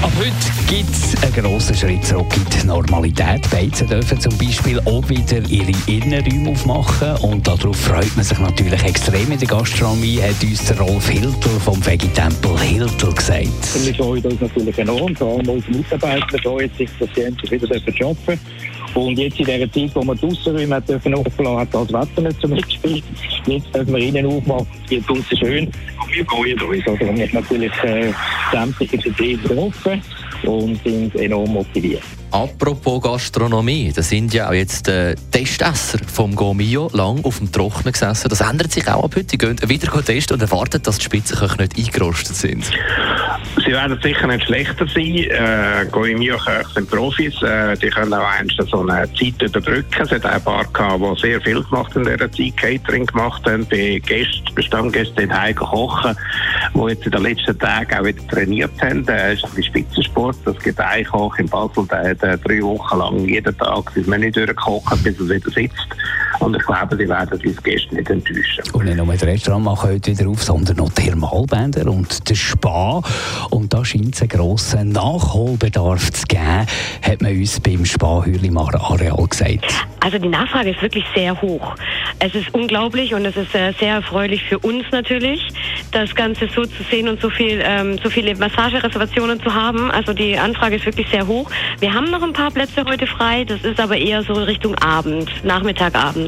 Ab heute gibt es einen grossen Schritt zurück in die Normalität. Beizen dürfen zum Beispiel auch wieder ihre Innenräume aufmachen und darauf freut man sich natürlich extrem in der Gastronomie, hat uns der Rolf Hiltel vom Veggie-Tempel Hiltel gesagt. Wir freuen uns natürlich enorm, vor allem unsere Mitarbeiter freuen sich, dass sie endlich wieder arbeiten dürfen. Und jetzt in dieser Zeit, wo wir die Aussenräume dürfen auflassen, hat das Wetter nicht so mitgespielt. Jetzt dürfen wir innen aufmachen, es wird draußen schön. Und wir freuen uns. Also wir haben natürlich äh, sämtliche Betriebe getroffen und sind enorm motiviert. Apropos Gastronomie, da sind ja auch jetzt äh, Testesser vom Gomio lang auf dem Trocknen gesessen. Das ändert sich auch ab heute. Die gehen wieder testen und erwarten, dass die Spitzenköche nicht eingerostet sind. Sie werden sicher nicht schlechter sein. Äh, Goemio-Köche sind Profis. Äh, die können auch einst so eine Zeit überbrücken. Es hat auch ein paar gehabt, die sehr viel gemacht in dieser Zeit, Catering gemacht haben, bei Gästen, bei Stammgästen in Heim kochen, die jetzt in den letzten Tagen auch wieder trainiert haben. Das ist ein Spitzensport. Es gibt einen Koch in Basel, der hat äh, drei Wochen lang jeden Tag das Menü durchgekocht, bis es wieder sitzt. Und ich glaube, sie werden uns Gäste nicht enttäuschen. Und nicht nur das Restaurant machen heute wieder auf, sondern noch Thermalbänder und der Spa. Und da scheint es einen grossen Nachholbedarf zu geben, hat man uns beim Spa-Hürlimacher Areal gesagt. Also die Nachfrage ist wirklich sehr hoch. Es ist unglaublich und es ist äh, sehr erfreulich für uns natürlich, das Ganze so zu sehen und so viel, ähm, so viele Massagereservationen zu haben. Also die Anfrage ist wirklich sehr hoch. Wir haben noch ein paar Plätze heute frei. Das ist aber eher so Richtung Abend, Nachmittag, Abend.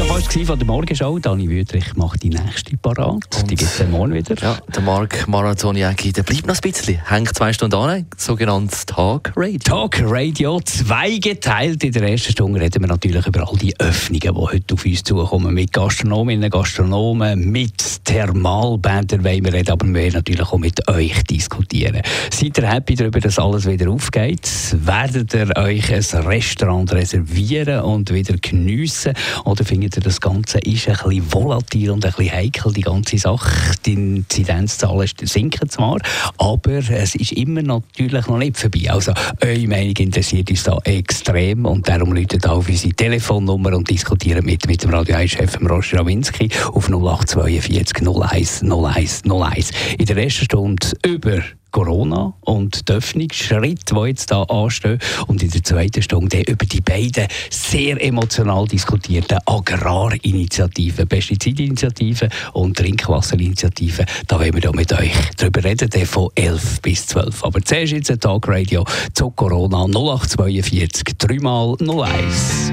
Schon fast von der Morgenshow. Dani Wüthrich macht die nächste parat. Die gibt es morgen wieder. Ja, der Marc Marathoniaki, der bleibt noch ein bisschen. Hängt zwei Stunden an, sogenanntes Talk Radio. Talk Radio zweigeteilt. In der ersten Stunde reden wir natürlich über all die Öffnungen, die heute auf uns zukommen. Mit Gastronominnen, Gastronomen, mit Thermalbändern wollen wir reden, aber wir werden natürlich auch mit euch diskutieren. Seid ihr happy darüber, dass alles wieder aufgeht? Werdet ihr euch ein Restaurant reservieren und wieder geniessen? Oder findet ihr, das Ganze ist ein bisschen volatil und ein bisschen heikel, die ganze Sache? Die Inzidenzzahlen sinken zwar, aber es ist immer natürlich noch nicht vorbei. Also, eure Meinung interessiert uns da extrem und darum läutet auf unsere Telefonnummer und diskutieren mit, mit dem Radio 1-Chef Roger Rawinski auf 0842 01 01 01. In der ersten Stunde über Corona und die Öffnungsschritte, die jetzt da anstehen. Und in der zweiten Stunde über die beiden sehr emotional diskutierten Agrarinitiativen, Pestizidinitiative und Trinkwasserinitiative. Da wollen wir da mit euch drüber reden, der von 11 bis 12. Aber zuerst jetzt ein Tagradio zu Corona 0842 3 mal 01.